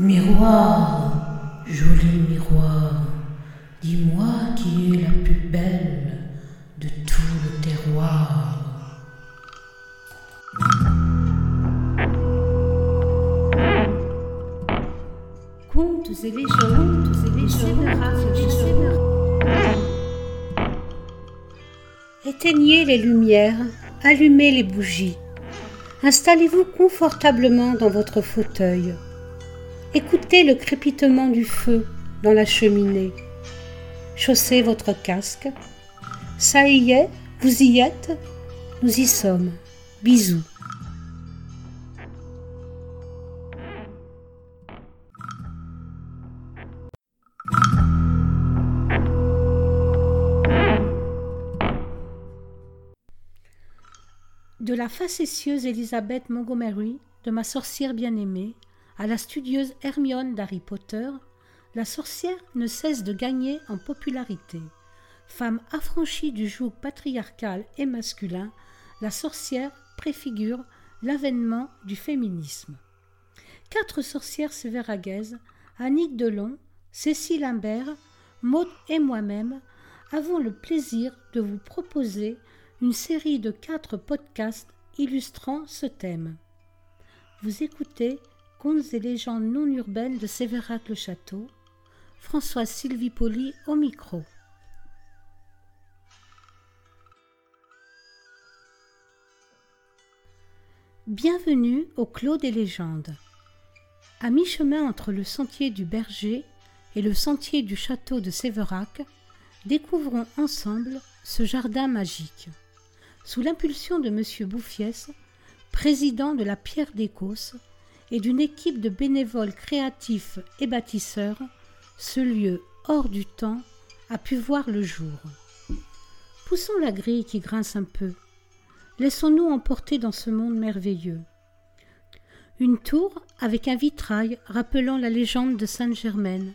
Miroir, joli miroir, dis-moi qui est la plus belle de tout le terroir. Contes et légendes, et légendes, Éteignez les lumières, allumez les bougies. Installez-vous confortablement dans votre fauteuil. Écoutez le crépitement du feu dans la cheminée. Chaussez votre casque. Ça y est, vous y êtes Nous y sommes. Bisous. De la facétieuse Elizabeth Montgomery, de ma sorcière bien-aimée, à la studieuse Hermione d'Harry Potter, la sorcière ne cesse de gagner en popularité. Femme affranchie du joug patriarcal et masculin, la sorcière préfigure l'avènement du féminisme. Quatre sorcières sévéragaises, Annick Delon, Cécile Imbert, Maud et moi-même, avons le plaisir de vous proposer une série de quatre podcasts illustrant ce thème. Vous écoutez Contes et légendes non urbaines de Sévérac-le-Château, Françoise Sylvie Poli au micro. Bienvenue au Clos des légendes. À mi-chemin entre le sentier du Berger et le sentier du château de Sévérac, découvrons ensemble ce jardin magique. Sous l'impulsion de M. Bouffiès, président de la Pierre d'Écosse, et d'une équipe de bénévoles créatifs et bâtisseurs, ce lieu hors du temps a pu voir le jour. Poussons la grille qui grince un peu. Laissons-nous emporter dans ce monde merveilleux. Une tour avec un vitrail rappelant la légende de Sainte-Germaine,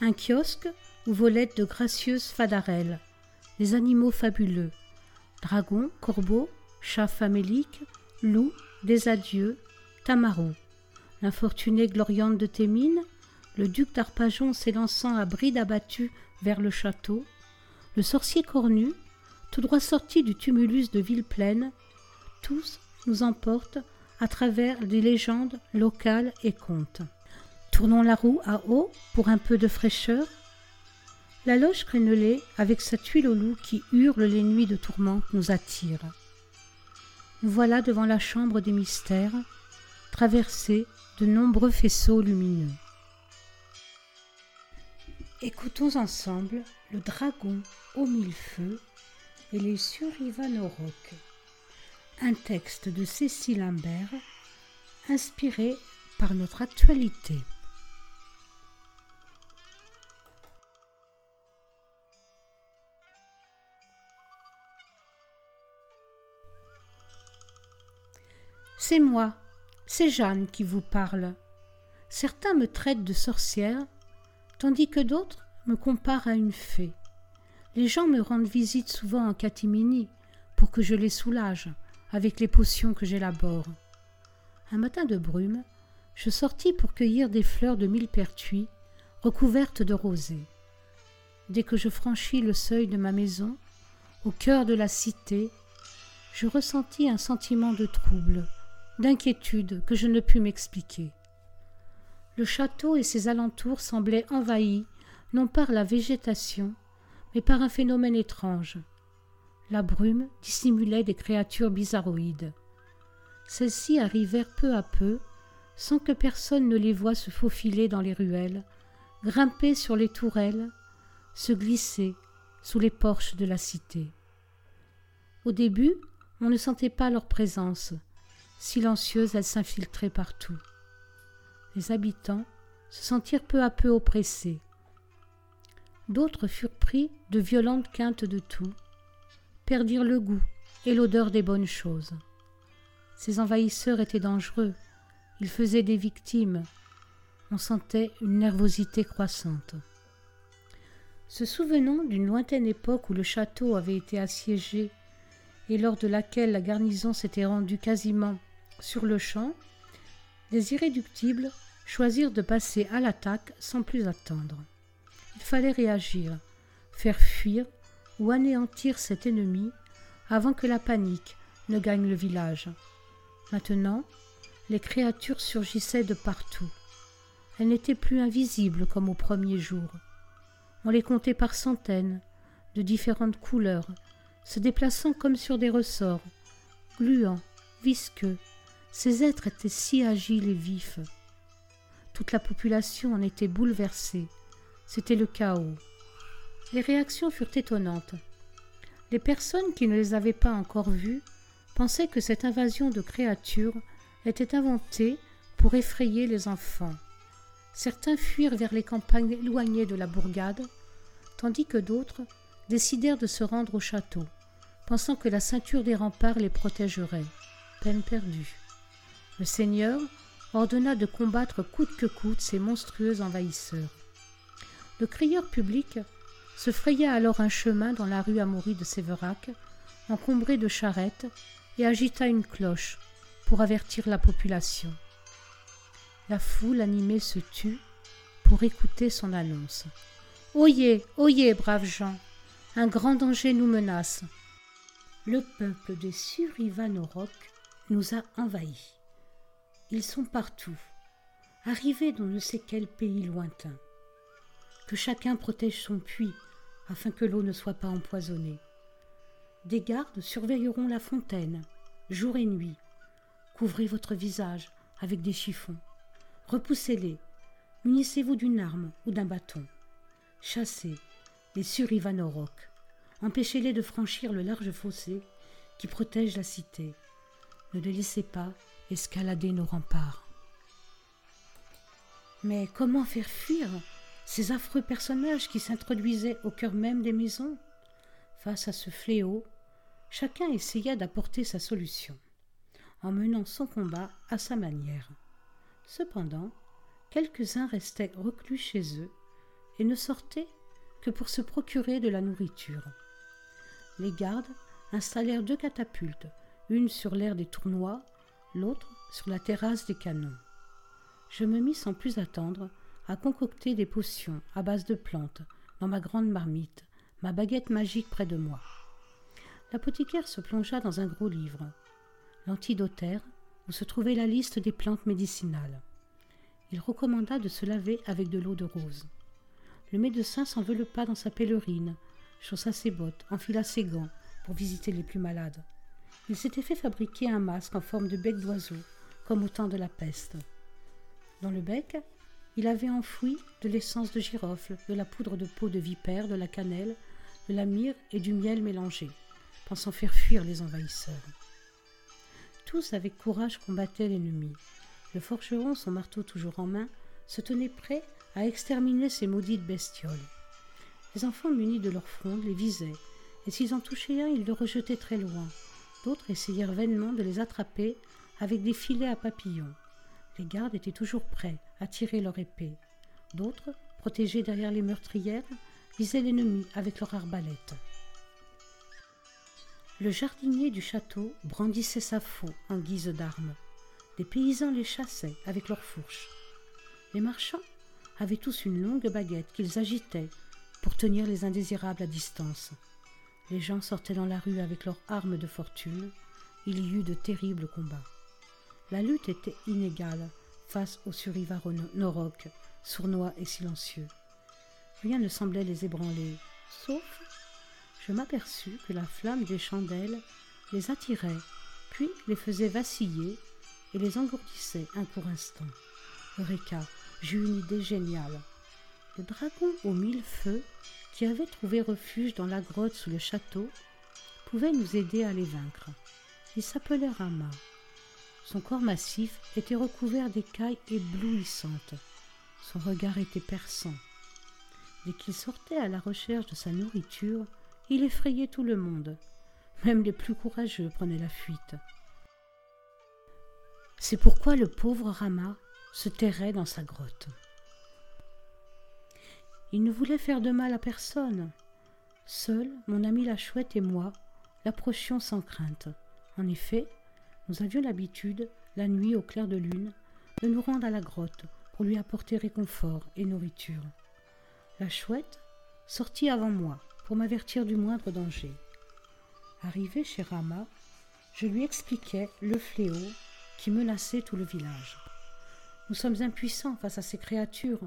un kiosque où volaient de gracieuses fadarelles, des animaux fabuleux, dragons, corbeaux, chats faméliques, loups, des adieux, tamaros l'infortunée Gloriande de Thémines, le duc d'Arpajon s'élançant à bride abattue vers le château, le sorcier cornu, tout droit sorti du tumulus de Villepleine, tous nous emportent à travers des légendes locales et contes. Tournons la roue à eau pour un peu de fraîcheur. La loge crénelée, avec sa tuile au loup qui hurle les nuits de tourmente, nous attire. Nous voilà devant la chambre des mystères, traversée nombreux faisceaux lumineux. Écoutons ensemble le dragon au mille feux et les surivanoroques, un texte de Cécile Imbert inspiré par notre actualité. C'est moi, c'est Jeanne qui vous parle. Certains me traitent de sorcière, tandis que d'autres me comparent à une fée. Les gens me rendent visite souvent en catimini pour que je les soulage avec les potions que j'élabore. Un matin de brume, je sortis pour cueillir des fleurs de millepertuis recouvertes de rosée. Dès que je franchis le seuil de ma maison, au cœur de la cité, je ressentis un sentiment de trouble d'inquiétude que je ne pus m'expliquer. Le château et ses alentours semblaient envahis non par la végétation, mais par un phénomène étrange. La brume dissimulait des créatures bizarroïdes. Celles-ci arrivèrent peu à peu, sans que personne ne les voie se faufiler dans les ruelles, grimper sur les tourelles, se glisser sous les porches de la cité. Au début, on ne sentait pas leur présence, Silencieuses, elles s'infiltraient partout. Les habitants se sentirent peu à peu oppressés. D'autres furent pris de violentes quintes de tout, perdirent le goût et l'odeur des bonnes choses. Ces envahisseurs étaient dangereux, ils faisaient des victimes, on sentait une nervosité croissante. Se souvenant d'une lointaine époque où le château avait été assiégé et lors de laquelle la garnison s'était rendue quasiment sur le champ, les irréductibles choisirent de passer à l'attaque sans plus attendre. Il fallait réagir, faire fuir ou anéantir cet ennemi avant que la panique ne gagne le village. Maintenant, les créatures surgissaient de partout. Elles n'étaient plus invisibles comme au premier jour. On les comptait par centaines, de différentes couleurs, se déplaçant comme sur des ressorts, gluants, visqueux. Ces êtres étaient si agiles et vifs. Toute la population en était bouleversée. C'était le chaos. Les réactions furent étonnantes. Les personnes qui ne les avaient pas encore vues pensaient que cette invasion de créatures était inventée pour effrayer les enfants. Certains fuirent vers les campagnes éloignées de la bourgade, tandis que d'autres décidèrent de se rendre au château, pensant que la ceinture des remparts les protégerait. Peine perdue. Le seigneur ordonna de combattre coûte que coûte ces monstrueux envahisseurs. Le crieur public se fraya alors un chemin dans la rue Amaury de Séverac, encombré de charrettes, et agita une cloche pour avertir la population. La foule animée se tut pour écouter son annonce. Oyez, oyez, braves gens, un grand danger nous menace. Le peuple des Surivanoroc nous a envahis. Ils sont partout, arrivés dans ne sait quel pays lointain. Que chacun protège son puits afin que l'eau ne soit pas empoisonnée. Des gardes surveilleront la fontaine, jour et nuit. Couvrez votre visage avec des chiffons. Repoussez-les. Munissez-vous d'une arme ou d'un bâton. Chassez les Surivanorok. Empêchez-les de franchir le large fossé qui protège la cité. Ne les laissez pas escalader nos remparts. Mais comment faire fuir ces affreux personnages qui s'introduisaient au cœur même des maisons? Face à ce fléau, chacun essaya d'apporter sa solution, en menant son combat à sa manière. Cependant, quelques-uns restaient reclus chez eux et ne sortaient que pour se procurer de la nourriture. Les gardes installèrent deux catapultes, une sur l'air des tournois, l'autre sur la terrasse des canons. Je me mis sans plus attendre à concocter des potions à base de plantes dans ma grande marmite, ma baguette magique près de moi. L'apothicaire se plongea dans un gros livre, l'antidotaire, où se trouvait la liste des plantes médicinales. Il recommanda de se laver avec de l'eau de rose. Le médecin s'enveloppa dans sa pèlerine, chaussa ses bottes, enfila ses gants pour visiter les plus malades. Il s'était fait fabriquer un masque en forme de bec d'oiseau, comme au temps de la peste. Dans le bec, il avait enfoui de l'essence de girofle, de la poudre de peau de vipère, de la cannelle, de la myrrhe et du miel mélangés, pensant faire fuir les envahisseurs. Tous avec courage combattaient l'ennemi. Le forgeron, son marteau toujours en main, se tenait prêt à exterminer ces maudites bestioles. Les enfants munis de leurs frondes les visaient, et s'ils en touchaient un, ils le rejetaient très loin. D'autres essayèrent vainement de les attraper avec des filets à papillons. Les gardes étaient toujours prêts à tirer leur épée. D'autres, protégés derrière les meurtrières, visaient l'ennemi avec leur arbalète. Le jardinier du château brandissait sa faux en guise d'arme. Des paysans les chassaient avec leurs fourches. Les marchands avaient tous une longue baguette qu'ils agitaient pour tenir les indésirables à distance. Les gens sortaient dans la rue avec leurs armes de fortune. Il y eut de terribles combats. La lutte était inégale face aux Norok, sournois et silencieux. Rien ne semblait les ébranler, sauf je m'aperçus que la flamme des chandelles les attirait, puis les faisait vaciller et les engourdissait un court instant. Eureka, j'eus une idée géniale. Le dragon aux mille feux, qui avait trouvé refuge dans la grotte sous le château, pouvait nous aider à les vaincre. Il s'appelait Rama. Son corps massif était recouvert d'écailles éblouissantes. Son regard était perçant. Dès qu'il sortait à la recherche de sa nourriture, il effrayait tout le monde. Même les plus courageux prenaient la fuite. C'est pourquoi le pauvre Rama se terrait dans sa grotte. Il ne voulait faire de mal à personne. Seul, mon ami la chouette et moi l'approchions sans crainte. En effet, nous avions l'habitude, la nuit au clair de lune, de nous rendre à la grotte pour lui apporter réconfort et nourriture. La chouette sortit avant moi pour m'avertir du moindre danger. Arrivé chez Rama, je lui expliquai le fléau qui menaçait tout le village. Nous sommes impuissants face à ces créatures.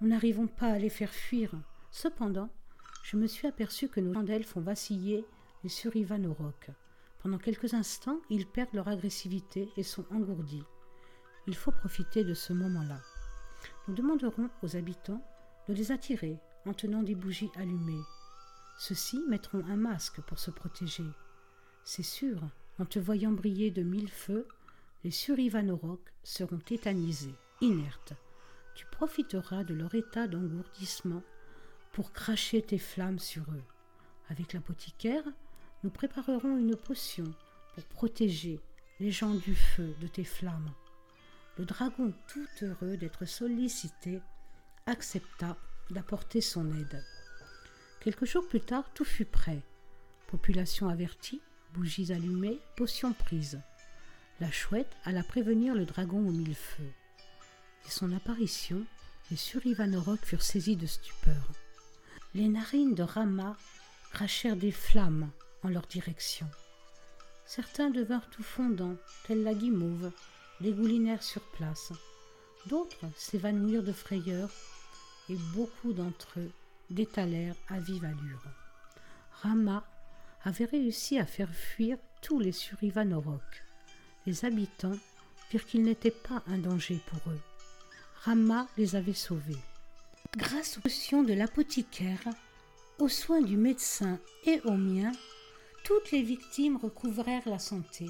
Nous n'arrivons pas à les faire fuir. Cependant, je me suis aperçu que nos chandelles font vaciller les survivants au roc. Pendant quelques instants, ils perdent leur agressivité et sont engourdis. Il faut profiter de ce moment-là. Nous demanderons aux habitants de les attirer en tenant des bougies allumées. Ceux-ci mettront un masque pour se protéger. C'est sûr, en te voyant briller de mille feux, les survivanoroks seront tétanisés, inertes. Tu profiteras de leur état d'engourdissement pour cracher tes flammes sur eux. Avec l'apothicaire, nous préparerons une potion pour protéger les gens du feu de tes flammes. Le dragon, tout heureux d'être sollicité, accepta d'apporter son aide. Quelques jours plus tard, tout fut prêt. Population avertie, bougies allumées, potions prises. La chouette alla prévenir le dragon aux mille feux. Son apparition, les survivanoroks furent saisis de stupeur. Les narines de Rama crachèrent des flammes en leur direction. Certains devinrent tout fondants, tels la guimauve, dégoulinèrent sur place. D'autres s'évanouirent de frayeur, et beaucoup d'entre eux détalèrent à vive allure. Rama avait réussi à faire fuir tous les survivanoroks. Les habitants virent qu'ils n'étaient pas un danger pour eux. Rama les avait sauvés. Grâce aux potions de l'apothicaire, aux soins du médecin et aux miens, toutes les victimes recouvrèrent la santé.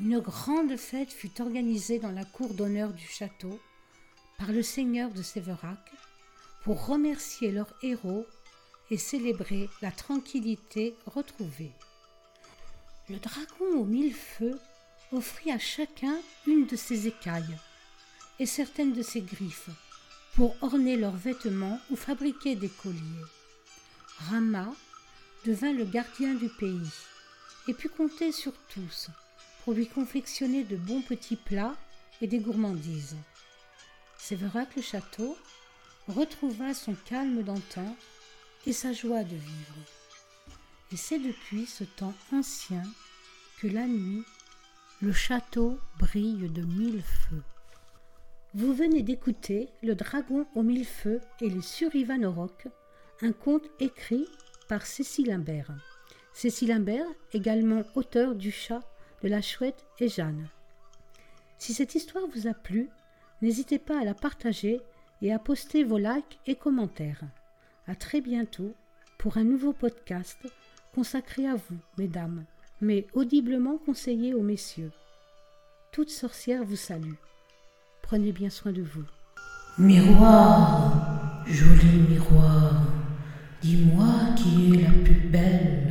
Une grande fête fut organisée dans la cour d'honneur du château par le seigneur de Séverac pour remercier leurs héros et célébrer la tranquillité retrouvée. Le dragon aux mille feux offrit à chacun une de ses écailles et certaines de ses griffes pour orner leurs vêtements ou fabriquer des colliers. Rama devint le gardien du pays et put compter sur tous pour lui confectionner de bons petits plats et des gourmandises. Séverac le château retrouva son calme d'antan et sa joie de vivre. Et c'est depuis ce temps ancien que la nuit, le château brille de mille feux. Vous venez d'écouter Le dragon aux mille feux et les survivanoroks, un conte écrit par Cécile Imbert. Cécile Imbert, également auteur du chat, de la chouette et Jeanne. Si cette histoire vous a plu, n'hésitez pas à la partager et à poster vos likes et commentaires. À très bientôt pour un nouveau podcast consacré à vous, mesdames, mais audiblement conseillé aux messieurs. Toute sorcière vous salue. Prenez bien soin de vous. Miroir, joli miroir, dis-moi qui est la plus belle